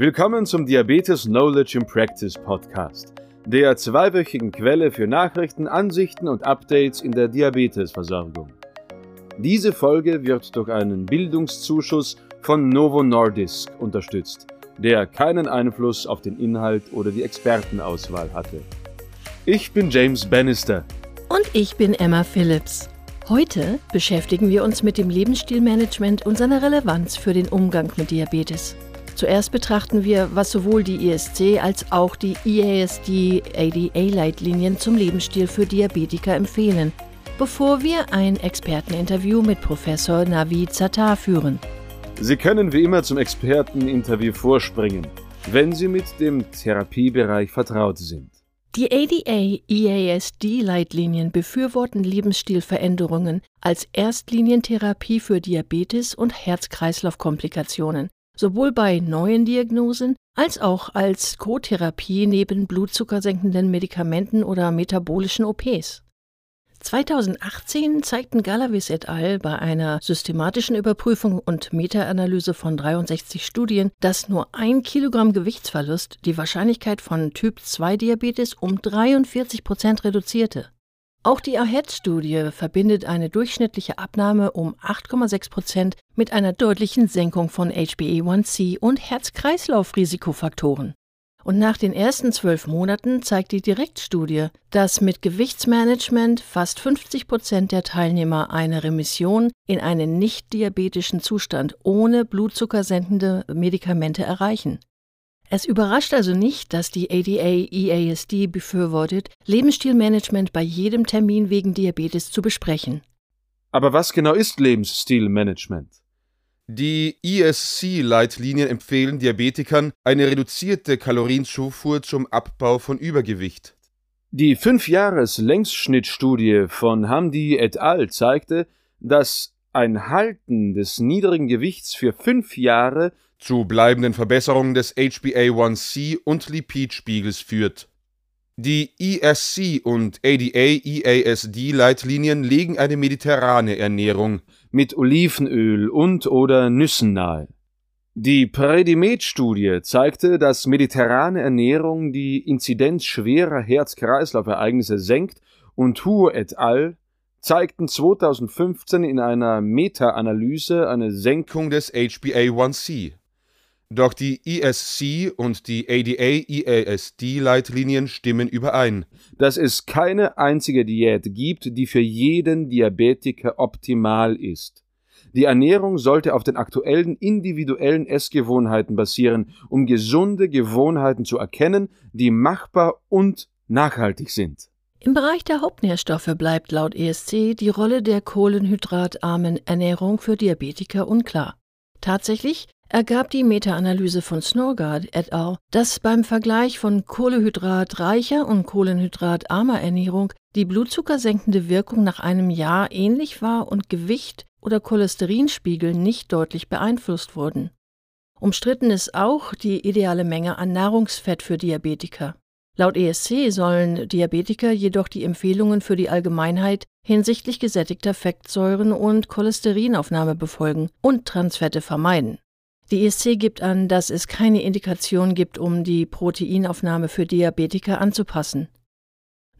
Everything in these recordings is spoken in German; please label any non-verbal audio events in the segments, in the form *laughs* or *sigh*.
Willkommen zum Diabetes Knowledge in Practice Podcast, der zweiwöchigen Quelle für Nachrichten, Ansichten und Updates in der Diabetesversorgung. Diese Folge wird durch einen Bildungszuschuss von Novo Nordisk unterstützt, der keinen Einfluss auf den Inhalt oder die Expertenauswahl hatte. Ich bin James Bannister. Und ich bin Emma Phillips. Heute beschäftigen wir uns mit dem Lebensstilmanagement und seiner Relevanz für den Umgang mit Diabetes. Zuerst betrachten wir, was sowohl die ISC als auch die IASD ADA-Leitlinien zum Lebensstil für Diabetiker empfehlen, bevor wir ein Experteninterview mit Professor Navid Zattar führen. Sie können wie immer zum Experteninterview vorspringen, wenn Sie mit dem Therapiebereich vertraut sind. Die ADA-EASD-Leitlinien befürworten Lebensstilveränderungen als Erstlinientherapie für Diabetes und Herz-Kreislauf-Komplikationen sowohl bei neuen Diagnosen als auch als Co-Therapie neben blutzuckersenkenden Medikamenten oder metabolischen OPs. 2018 zeigten Galavis et al. bei einer systematischen Überprüfung und Meta-Analyse von 63 Studien, dass nur ein Kilogramm Gewichtsverlust die Wahrscheinlichkeit von Typ-2-Diabetes um 43 Prozent reduzierte. Auch die AHEAD-Studie verbindet eine durchschnittliche Abnahme um 8,6 Prozent mit einer deutlichen Senkung von HbA1c und Herz-Kreislauf-Risikofaktoren. Und nach den ersten zwölf Monaten zeigt die Direktstudie, dass mit Gewichtsmanagement fast 50 Prozent der Teilnehmer eine Remission in einen nicht diabetischen Zustand ohne blutzuckersenkende Medikamente erreichen. Es überrascht also nicht, dass die ADA-EASD befürwortet, Lebensstilmanagement bei jedem Termin wegen Diabetes zu besprechen. Aber was genau ist Lebensstilmanagement? Die ESC-Leitlinien empfehlen Diabetikern eine reduzierte Kalorienzufuhr zum Abbau von Übergewicht. Die Fünf-Jahres-Längsschnittstudie von Hamdi et al. zeigte, dass ein Halten des niedrigen Gewichts für fünf Jahre zu bleibenden Verbesserungen des HbA1c und Lipidspiegels führt. Die ESC und ADA-EASD-Leitlinien legen eine mediterrane Ernährung mit Olivenöl und oder Nüssen nahe. Die Predimed-Studie zeigte, dass mediterrane Ernährung die Inzidenz schwerer Herz-Kreislauf-Ereignisse senkt und Hu et al. zeigten 2015 in einer Meta-Analyse eine Senkung des HbA1c. Doch die ESC und die ADA-EASD-Leitlinien stimmen überein, dass es keine einzige Diät gibt, die für jeden Diabetiker optimal ist. Die Ernährung sollte auf den aktuellen individuellen Essgewohnheiten basieren, um gesunde Gewohnheiten zu erkennen, die machbar und nachhaltig sind. Im Bereich der Hauptnährstoffe bleibt laut ESC die Rolle der kohlenhydratarmen Ernährung für Diabetiker unklar. Tatsächlich ergab die Meta-Analyse von Snorgard et al., dass beim Vergleich von kohlenhydratreicher und kohlenhydratarmer Ernährung die blutzuckersenkende Wirkung nach einem Jahr ähnlich war und Gewicht oder Cholesterinspiegel nicht deutlich beeinflusst wurden. Umstritten ist auch die ideale Menge an Nahrungsfett für Diabetiker. Laut ESC sollen Diabetiker jedoch die Empfehlungen für die Allgemeinheit hinsichtlich gesättigter Fettsäuren und Cholesterinaufnahme befolgen und Transfette vermeiden. Die ESC gibt an, dass es keine Indikation gibt, um die Proteinaufnahme für Diabetiker anzupassen.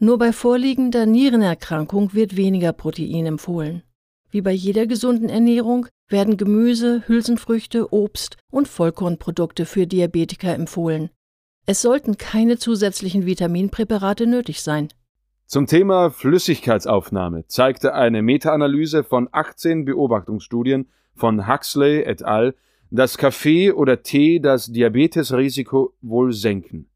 Nur bei vorliegender Nierenerkrankung wird weniger Protein empfohlen. Wie bei jeder gesunden Ernährung werden Gemüse, Hülsenfrüchte, Obst und Vollkornprodukte für Diabetiker empfohlen. Es sollten keine zusätzlichen Vitaminpräparate nötig sein. Zum Thema Flüssigkeitsaufnahme zeigte eine Meta-Analyse von 18 Beobachtungsstudien von Huxley et al dass Kaffee oder Tee das Diabetesrisiko wohl senken.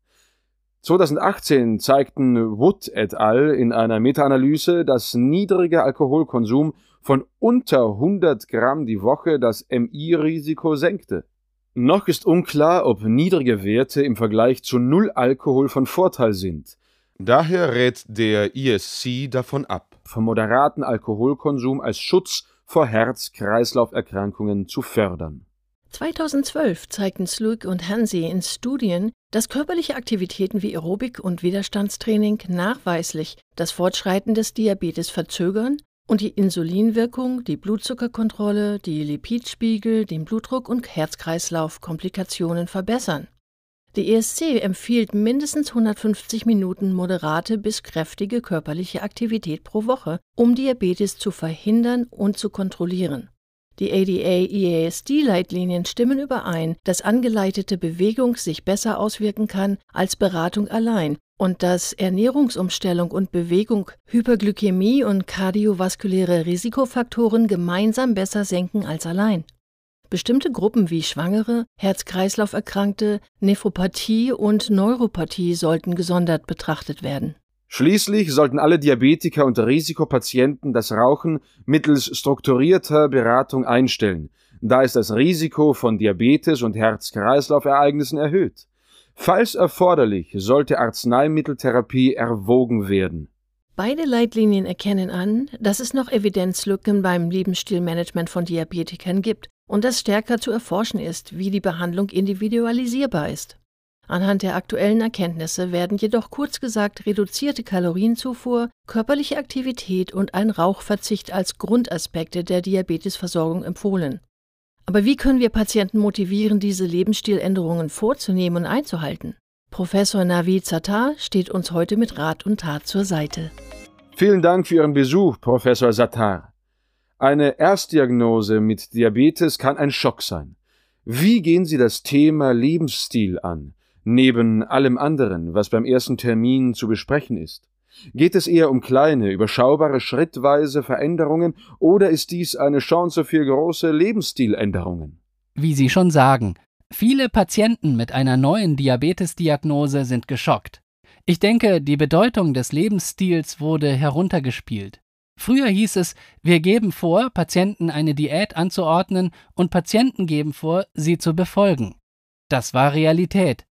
2018 zeigten Wood et al. in einer Meta-Analyse, dass niedriger Alkoholkonsum von unter 100 Gramm die Woche das MI-Risiko senkte. Noch ist unklar, ob niedrige Werte im Vergleich zu Null Alkohol von Vorteil sind. Daher rät der ISC davon ab, vom moderaten Alkoholkonsum als Schutz vor Herz-Kreislauf-Erkrankungen zu fördern. 2012 zeigten Slug und Hansi in Studien, dass körperliche Aktivitäten wie Aerobik und Widerstandstraining nachweislich das Fortschreiten des Diabetes verzögern und die Insulinwirkung, die Blutzuckerkontrolle, die Lipidspiegel, den Blutdruck und Herz-Kreislauf-Komplikationen verbessern. Die ESC empfiehlt mindestens 150 Minuten moderate bis kräftige körperliche Aktivität pro Woche, um Diabetes zu verhindern und zu kontrollieren. Die ADA-EASD-Leitlinien stimmen überein, dass angeleitete Bewegung sich besser auswirken kann als Beratung allein und dass Ernährungsumstellung und Bewegung Hyperglykämie und kardiovaskuläre Risikofaktoren gemeinsam besser senken als allein. Bestimmte Gruppen wie Schwangere, Herz-Kreislauf-Erkrankte, Nephropathie und Neuropathie sollten gesondert betrachtet werden. Schließlich sollten alle Diabetiker und Risikopatienten das Rauchen mittels strukturierter Beratung einstellen, da ist das Risiko von Diabetes und Herz-Kreislauf-Ereignissen erhöht. Falls erforderlich, sollte Arzneimitteltherapie erwogen werden. Beide Leitlinien erkennen an, dass es noch Evidenzlücken beim Lebensstilmanagement von Diabetikern gibt und dass stärker zu erforschen ist, wie die Behandlung individualisierbar ist. Anhand der aktuellen Erkenntnisse werden jedoch kurz gesagt reduzierte Kalorienzufuhr, körperliche Aktivität und ein Rauchverzicht als Grundaspekte der Diabetesversorgung empfohlen. Aber wie können wir Patienten motivieren, diese Lebensstiländerungen vorzunehmen und einzuhalten? Professor Navid Sattar steht uns heute mit Rat und Tat zur Seite. Vielen Dank für Ihren Besuch, Professor Sattar. Eine Erstdiagnose mit Diabetes kann ein Schock sein. Wie gehen Sie das Thema Lebensstil an? Neben allem anderen, was beim ersten Termin zu besprechen ist? Geht es eher um kleine, überschaubare, schrittweise Veränderungen oder ist dies eine Chance für große Lebensstiländerungen? Wie Sie schon sagen, viele Patienten mit einer neuen Diabetesdiagnose sind geschockt. Ich denke, die Bedeutung des Lebensstils wurde heruntergespielt. Früher hieß es, wir geben vor, Patienten eine Diät anzuordnen und Patienten geben vor, sie zu befolgen. Das war Realität.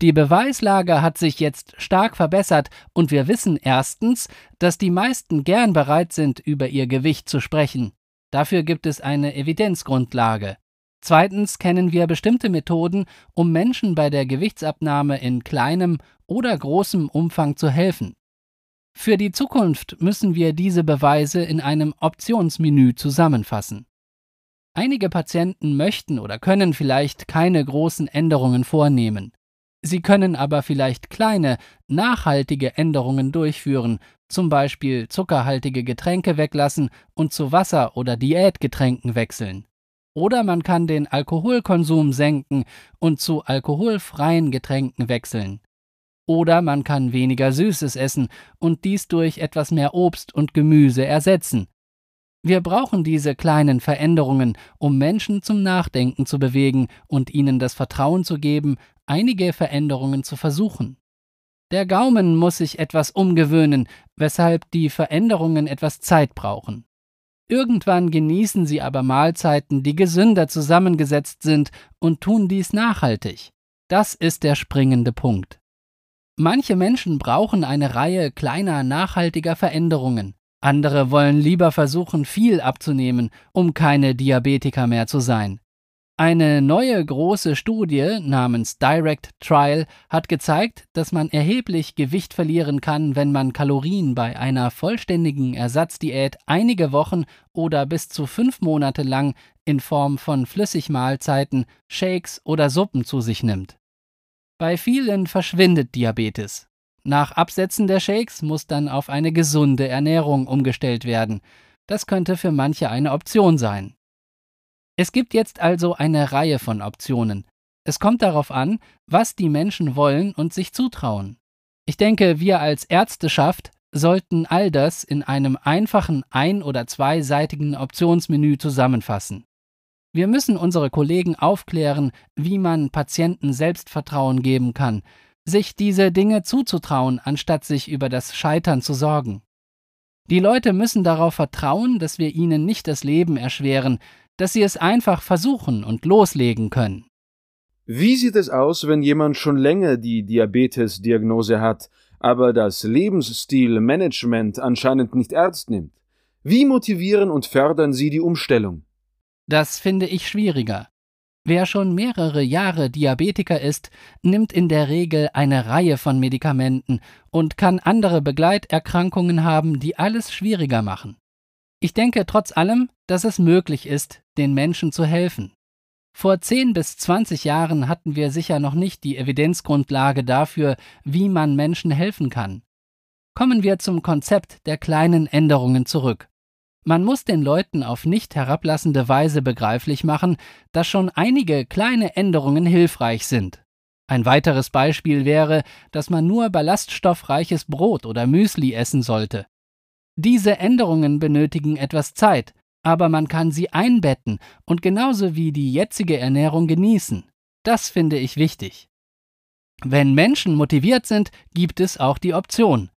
Die Beweislage hat sich jetzt stark verbessert und wir wissen erstens, dass die meisten gern bereit sind, über ihr Gewicht zu sprechen. Dafür gibt es eine Evidenzgrundlage. Zweitens kennen wir bestimmte Methoden, um Menschen bei der Gewichtsabnahme in kleinem oder großem Umfang zu helfen. Für die Zukunft müssen wir diese Beweise in einem Optionsmenü zusammenfassen. Einige Patienten möchten oder können vielleicht keine großen Änderungen vornehmen. Sie können aber vielleicht kleine, nachhaltige Änderungen durchführen, zum Beispiel zuckerhaltige Getränke weglassen und zu Wasser- oder Diätgetränken wechseln. Oder man kann den Alkoholkonsum senken und zu alkoholfreien Getränken wechseln. Oder man kann weniger Süßes essen und dies durch etwas mehr Obst und Gemüse ersetzen. Wir brauchen diese kleinen Veränderungen, um Menschen zum Nachdenken zu bewegen und ihnen das Vertrauen zu geben, einige Veränderungen zu versuchen. Der Gaumen muss sich etwas umgewöhnen, weshalb die Veränderungen etwas Zeit brauchen. Irgendwann genießen sie aber Mahlzeiten, die gesünder zusammengesetzt sind und tun dies nachhaltig. Das ist der springende Punkt. Manche Menschen brauchen eine Reihe kleiner nachhaltiger Veränderungen, andere wollen lieber versuchen, viel abzunehmen, um keine Diabetiker mehr zu sein. Eine neue große Studie namens Direct Trial hat gezeigt, dass man erheblich Gewicht verlieren kann, wenn man Kalorien bei einer vollständigen Ersatzdiät einige Wochen oder bis zu fünf Monate lang in Form von Flüssigmahlzeiten, Shakes oder Suppen zu sich nimmt. Bei vielen verschwindet Diabetes. Nach Absetzen der Shakes muss dann auf eine gesunde Ernährung umgestellt werden. Das könnte für manche eine Option sein. Es gibt jetzt also eine Reihe von Optionen. Es kommt darauf an, was die Menschen wollen und sich zutrauen. Ich denke, wir als Ärzteschaft sollten all das in einem einfachen ein- oder zweiseitigen Optionsmenü zusammenfassen. Wir müssen unsere Kollegen aufklären, wie man Patienten Selbstvertrauen geben kann, sich diese Dinge zuzutrauen, anstatt sich über das Scheitern zu sorgen. Die Leute müssen darauf vertrauen, dass wir ihnen nicht das Leben erschweren, dass sie es einfach versuchen und loslegen können. Wie sieht es aus, wenn jemand schon länger die Diabetes-Diagnose hat, aber das Lebensstilmanagement anscheinend nicht ernst nimmt? Wie motivieren und fördern Sie die Umstellung? Das finde ich schwieriger. Wer schon mehrere Jahre Diabetiker ist, nimmt in der Regel eine Reihe von Medikamenten und kann andere Begleiterkrankungen haben, die alles schwieriger machen. Ich denke trotz allem, dass es möglich ist, den Menschen zu helfen. Vor 10 bis 20 Jahren hatten wir sicher noch nicht die Evidenzgrundlage dafür, wie man Menschen helfen kann. Kommen wir zum Konzept der kleinen Änderungen zurück. Man muss den Leuten auf nicht herablassende Weise begreiflich machen, dass schon einige kleine Änderungen hilfreich sind. Ein weiteres Beispiel wäre, dass man nur ballaststoffreiches Brot oder Müsli essen sollte. Diese Änderungen benötigen etwas Zeit, aber man kann sie einbetten und genauso wie die jetzige Ernährung genießen. Das finde ich wichtig. Wenn Menschen motiviert sind, gibt es auch die Option.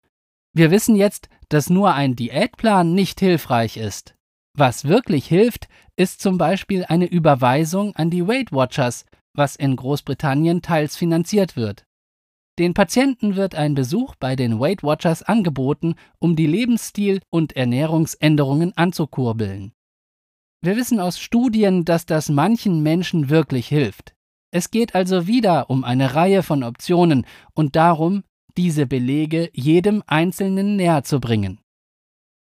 Wir wissen jetzt, dass nur ein Diätplan nicht hilfreich ist. Was wirklich hilft, ist zum Beispiel eine Überweisung an die Weight Watchers, was in Großbritannien teils finanziert wird. Den Patienten wird ein Besuch bei den Weight Watchers angeboten, um die Lebensstil- und Ernährungsänderungen anzukurbeln. Wir wissen aus Studien, dass das manchen Menschen wirklich hilft. Es geht also wieder um eine Reihe von Optionen und darum, diese Belege jedem Einzelnen näher zu bringen.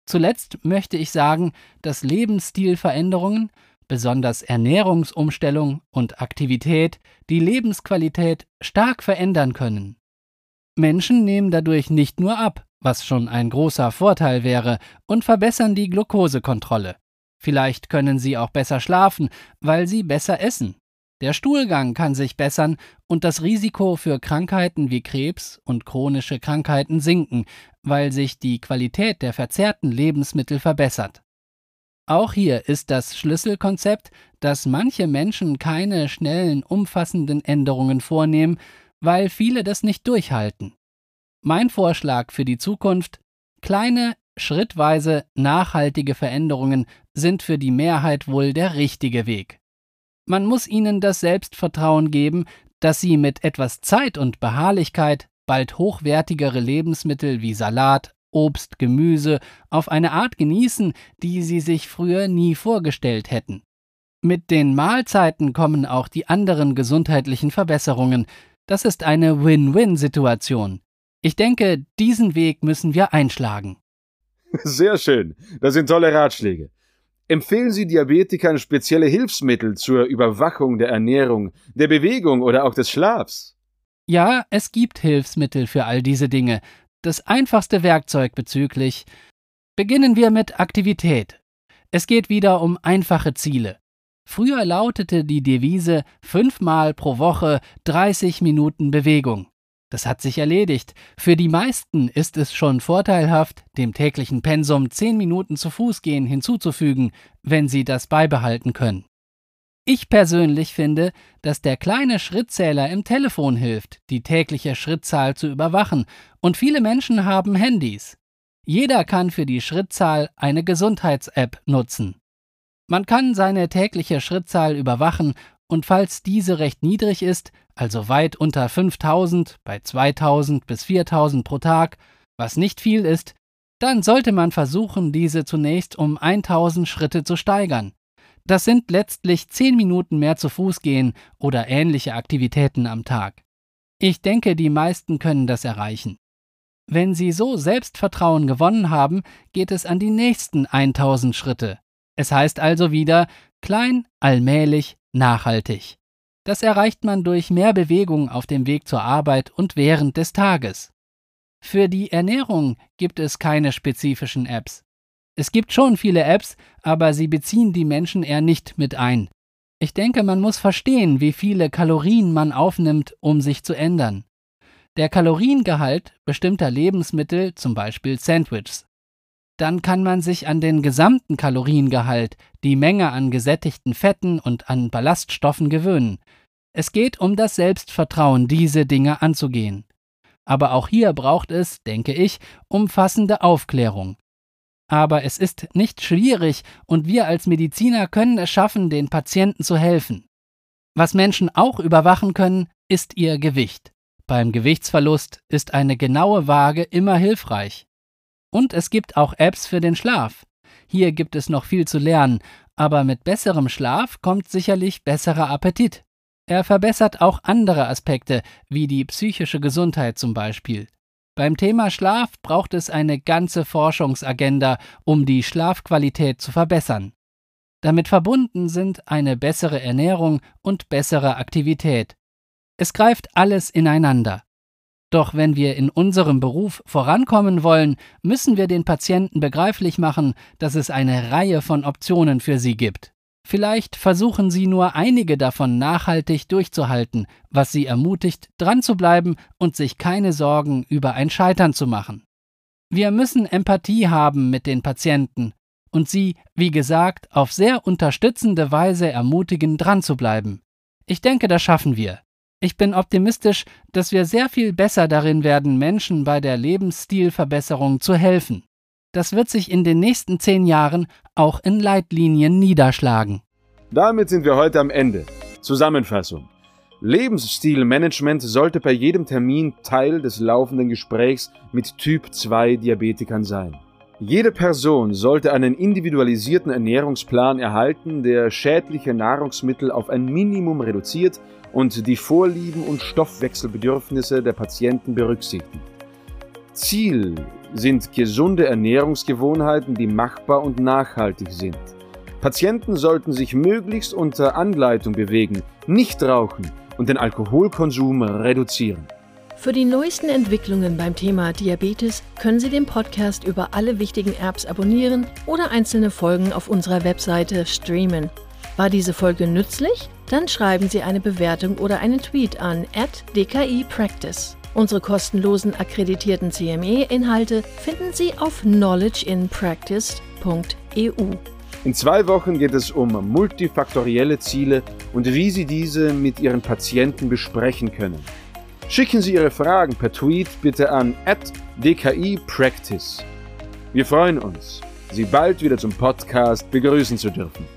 Zuletzt möchte ich sagen, dass Lebensstilveränderungen, besonders Ernährungsumstellung und Aktivität, die Lebensqualität stark verändern können. Menschen nehmen dadurch nicht nur ab, was schon ein großer Vorteil wäre, und verbessern die Glukosekontrolle. Vielleicht können sie auch besser schlafen, weil sie besser essen. Der Stuhlgang kann sich bessern und das Risiko für Krankheiten wie Krebs und chronische Krankheiten sinken, weil sich die Qualität der verzehrten Lebensmittel verbessert. Auch hier ist das Schlüsselkonzept, dass manche Menschen keine schnellen, umfassenden Änderungen vornehmen, weil viele das nicht durchhalten. Mein Vorschlag für die Zukunft kleine, schrittweise nachhaltige Veränderungen sind für die Mehrheit wohl der richtige Weg. Man muss ihnen das Selbstvertrauen geben, dass sie mit etwas Zeit und Beharrlichkeit bald hochwertigere Lebensmittel wie Salat, Obst, Gemüse auf eine Art genießen, die sie sich früher nie vorgestellt hätten. Mit den Mahlzeiten kommen auch die anderen gesundheitlichen Verbesserungen. Das ist eine Win-Win-Situation. Ich denke, diesen Weg müssen wir einschlagen. *laughs* Sehr schön. Das sind tolle Ratschläge. Empfehlen Sie Diabetikern spezielle Hilfsmittel zur Überwachung der Ernährung, der Bewegung oder auch des Schlafs? Ja, es gibt Hilfsmittel für all diese Dinge. Das einfachste Werkzeug bezüglich. Beginnen wir mit Aktivität. Es geht wieder um einfache Ziele. Früher lautete die Devise fünfmal pro Woche 30 Minuten Bewegung. Das hat sich erledigt. Für die meisten ist es schon vorteilhaft, dem täglichen Pensum zehn Minuten zu Fuß gehen hinzuzufügen, wenn sie das beibehalten können. Ich persönlich finde, dass der kleine Schrittzähler im Telefon hilft, die tägliche Schrittzahl zu überwachen, und viele Menschen haben Handys. Jeder kann für die Schrittzahl eine Gesundheits-App nutzen. Man kann seine tägliche Schrittzahl überwachen und falls diese recht niedrig ist, also weit unter 5000 bei 2000 bis 4000 pro Tag, was nicht viel ist, dann sollte man versuchen, diese zunächst um 1000 Schritte zu steigern. Das sind letztlich 10 Minuten mehr zu Fuß gehen oder ähnliche Aktivitäten am Tag. Ich denke, die meisten können das erreichen. Wenn Sie so Selbstvertrauen gewonnen haben, geht es an die nächsten 1000 Schritte. Es heißt also wieder klein, allmählich, nachhaltig. Das erreicht man durch mehr Bewegung auf dem Weg zur Arbeit und während des Tages. Für die Ernährung gibt es keine spezifischen Apps. Es gibt schon viele Apps, aber sie beziehen die Menschen eher nicht mit ein. Ich denke, man muss verstehen, wie viele Kalorien man aufnimmt, um sich zu ändern. Der Kaloriengehalt bestimmter Lebensmittel, zum Beispiel Sandwiches, dann kann man sich an den gesamten Kaloriengehalt, die Menge an gesättigten Fetten und an Ballaststoffen gewöhnen. Es geht um das Selbstvertrauen, diese Dinge anzugehen. Aber auch hier braucht es, denke ich, umfassende Aufklärung. Aber es ist nicht schwierig und wir als Mediziner können es schaffen, den Patienten zu helfen. Was Menschen auch überwachen können, ist ihr Gewicht. Beim Gewichtsverlust ist eine genaue Waage immer hilfreich. Und es gibt auch Apps für den Schlaf. Hier gibt es noch viel zu lernen, aber mit besserem Schlaf kommt sicherlich besserer Appetit. Er verbessert auch andere Aspekte, wie die psychische Gesundheit zum Beispiel. Beim Thema Schlaf braucht es eine ganze Forschungsagenda, um die Schlafqualität zu verbessern. Damit verbunden sind eine bessere Ernährung und bessere Aktivität. Es greift alles ineinander. Doch wenn wir in unserem Beruf vorankommen wollen, müssen wir den Patienten begreiflich machen, dass es eine Reihe von Optionen für sie gibt. Vielleicht versuchen sie nur einige davon nachhaltig durchzuhalten, was sie ermutigt, dran zu bleiben und sich keine Sorgen über ein Scheitern zu machen. Wir müssen Empathie haben mit den Patienten und sie, wie gesagt, auf sehr unterstützende Weise ermutigen, dran zu bleiben. Ich denke, das schaffen wir. Ich bin optimistisch, dass wir sehr viel besser darin werden, Menschen bei der Lebensstilverbesserung zu helfen. Das wird sich in den nächsten zehn Jahren auch in Leitlinien niederschlagen. Damit sind wir heute am Ende. Zusammenfassung. Lebensstilmanagement sollte bei jedem Termin Teil des laufenden Gesprächs mit Typ 2 Diabetikern sein. Jede Person sollte einen individualisierten Ernährungsplan erhalten, der schädliche Nahrungsmittel auf ein Minimum reduziert und die Vorlieben und Stoffwechselbedürfnisse der Patienten berücksichtigt. Ziel sind gesunde Ernährungsgewohnheiten, die machbar und nachhaltig sind. Patienten sollten sich möglichst unter Anleitung bewegen, nicht rauchen und den Alkoholkonsum reduzieren. Für die neuesten Entwicklungen beim Thema Diabetes können Sie den Podcast über alle wichtigen Apps abonnieren oder einzelne Folgen auf unserer Webseite streamen. War diese Folge nützlich? Dann schreiben Sie eine Bewertung oder einen Tweet an @dkipractice. Unsere kostenlosen akkreditierten CME-Inhalte finden Sie auf knowledgeinpractice.eu. In zwei Wochen geht es um multifaktorielle Ziele und wie Sie diese mit Ihren Patienten besprechen können. Schicken Sie Ihre Fragen per Tweet bitte an dkipractice. Wir freuen uns, Sie bald wieder zum Podcast begrüßen zu dürfen.